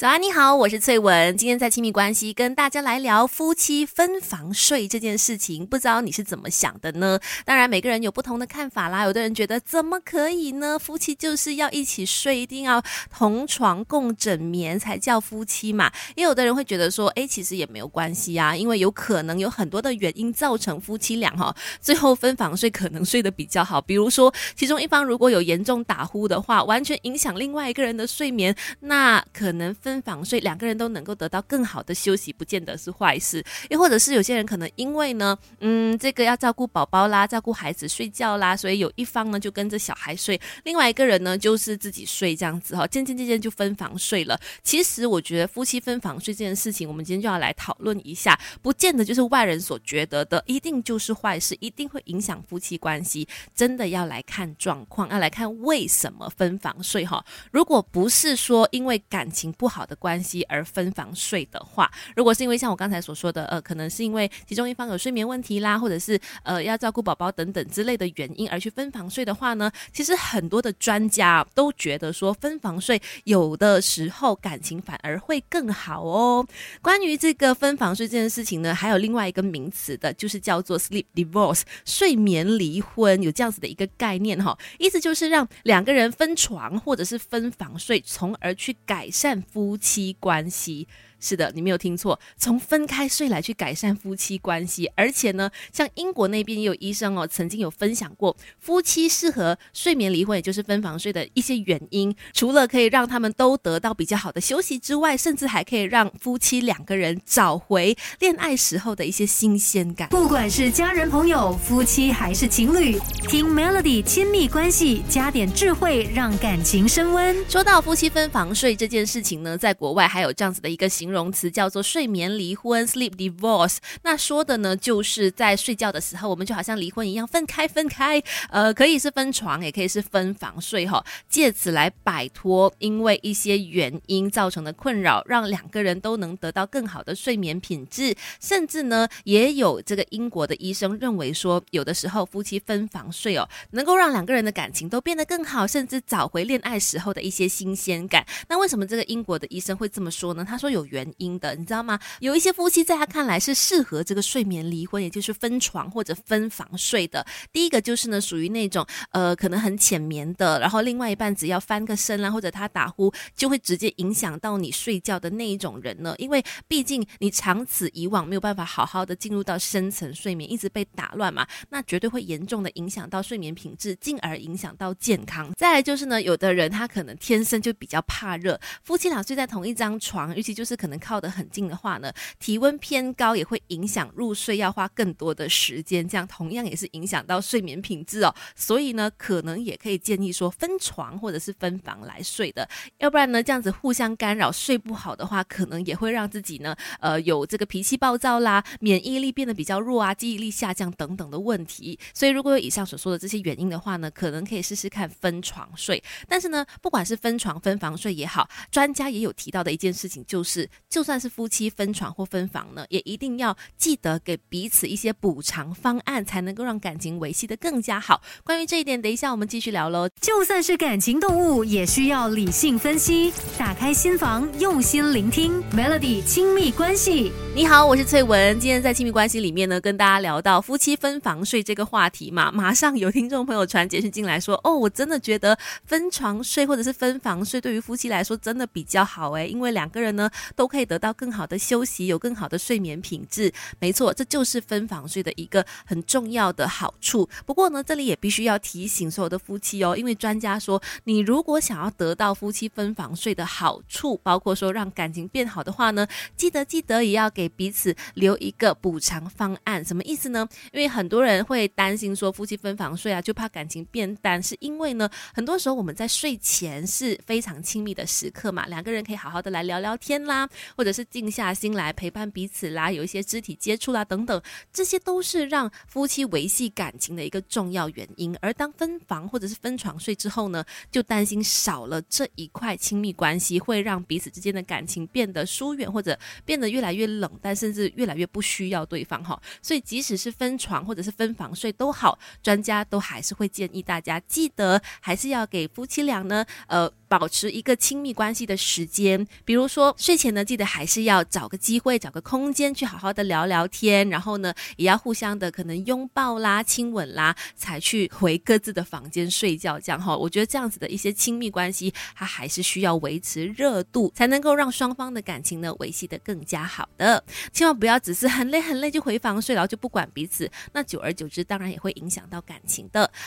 早安，你好，我是翠文。今天在亲密关系跟大家来聊夫妻分房睡这件事情，不知道你是怎么想的呢？当然，每个人有不同的看法啦。有的人觉得怎么可以呢？夫妻就是要一起睡，一定要同床共枕眠才叫夫妻嘛。也有的人会觉得说，哎，其实也没有关系啊，因为有可能有很多的原因造成夫妻俩哈最后分房睡可能睡得比较好。比如说，其中一方如果有严重打呼的话，完全影响另外一个人的睡眠，那可能分。分房睡，两个人都能够得到更好的休息，不见得是坏事。又或者是有些人可能因为呢，嗯，这个要照顾宝宝啦，照顾孩子睡觉啦，所以有一方呢就跟着小孩睡，另外一个人呢就是自己睡这样子哈，渐渐渐渐就分房睡了。其实我觉得夫妻分房睡这件事情，我们今天就要来讨论一下，不见得就是外人所觉得的，一定就是坏事，一定会影响夫妻关系。真的要来看状况，要来看为什么分房睡哈。如果不是说因为感情不好。好的关系而分房睡的话，如果是因为像我刚才所说的，呃，可能是因为其中一方有睡眠问题啦，或者是呃要照顾宝宝等等之类的原因而去分房睡的话呢，其实很多的专家都觉得说分房睡有的时候感情反而会更好哦。关于这个分房睡这件事情呢，还有另外一个名词的，就是叫做 sleep divorce，睡眠离婚，有这样子的一个概念哈，意思就是让两个人分床或者是分房睡，从而去改善夫。夫妻关系。是的，你没有听错，从分开睡来去改善夫妻关系，而且呢，像英国那边也有医生哦，曾经有分享过夫妻适合睡眠离婚，也就是分房睡的一些原因，除了可以让他们都得到比较好的休息之外，甚至还可以让夫妻两个人找回恋爱时候的一些新鲜感。不管是家人、朋友、夫妻还是情侣，听 Melody 亲密关系，加点智慧，让感情升温。说到夫妻分房睡这件事情呢，在国外还有这样子的一个形。容词叫做睡眠离婚 （sleep divorce）。那说的呢，就是在睡觉的时候，我们就好像离婚一样，分开分开。呃，可以是分床，也可以是分房睡哈，借此来摆脱因为一些原因造成的困扰，让两个人都能得到更好的睡眠品质。甚至呢，也有这个英国的医生认为说，有的时候夫妻分房睡哦，能够让两个人的感情都变得更好，甚至找回恋爱时候的一些新鲜感。那为什么这个英国的医生会这么说呢？他说有原。因的，你知道吗？有一些夫妻在他看来是适合这个睡眠离婚，也就是分床或者分房睡的。第一个就是呢，属于那种呃可能很浅眠的，然后另外一半只要翻个身啦，或者他打呼，就会直接影响到你睡觉的那一种人呢。因为毕竟你长此以往没有办法好好的进入到深层睡眠，一直被打乱嘛，那绝对会严重的影响到睡眠品质，进而影响到健康。再来就是呢，有的人他可能天生就比较怕热，夫妻俩睡在同一张床，尤其就是可能靠得很近的话呢，体温偏高也会影响入睡，要花更多的时间，这样同样也是影响到睡眠品质哦。所以呢，可能也可以建议说分床或者是分房来睡的，要不然呢，这样子互相干扰，睡不好的话，可能也会让自己呢，呃，有这个脾气暴躁啦，免疫力变得比较弱啊，记忆力下降等等的问题。所以如果有以上所说的这些原因的话呢，可能可以试试看分床睡。但是呢，不管是分床分房睡也好，专家也有提到的一件事情就是。就算是夫妻分床或分房呢，也一定要记得给彼此一些补偿方案，才能够让感情维系的更加好。关于这一点，等一下我们继续聊喽。就算是感情动物，也需要理性分析，打开心房，用心聆听。Melody 亲密关系，你好，我是翠文。今天在亲密关系里面呢，跟大家聊到夫妻分房睡这个话题嘛，马上有听众朋友传简讯进来说，哦，我真的觉得分床睡或者是分房睡，对于夫妻来说真的比较好诶，因为两个人呢都可以。得到更好的休息，有更好的睡眠品质，没错，这就是分房睡的一个很重要的好处。不过呢，这里也必须要提醒所有的夫妻哦，因为专家说，你如果想要得到夫妻分房睡的好处，包括说让感情变好的话呢，记得记得也要给彼此留一个补偿方案。什么意思呢？因为很多人会担心说夫妻分房睡啊，就怕感情变淡，是因为呢，很多时候我们在睡前是非常亲密的时刻嘛，两个人可以好好的来聊聊天啦。或者是静下心来陪伴彼此啦，有一些肢体接触啦等等，这些都是让夫妻维系感情的一个重要原因。而当分房或者是分床睡之后呢，就担心少了这一块亲密关系，会让彼此之间的感情变得疏远，或者变得越来越冷淡，甚至越来越不需要对方哈。所以即使是分床或者是分房睡都好，专家都还是会建议大家记得还是要给夫妻俩呢，呃。保持一个亲密关系的时间，比如说睡前呢，记得还是要找个机会、找个空间去好好的聊聊天，然后呢，也要互相的可能拥抱啦、亲吻啦，才去回各自的房间睡觉。这样哈，我觉得这样子的一些亲密关系，它还是需要维持热度，才能够让双方的感情呢维系的更加好的。千万不要只是很累很累就回房睡，然后就不管彼此，那久而久之，当然也会影响到感情的。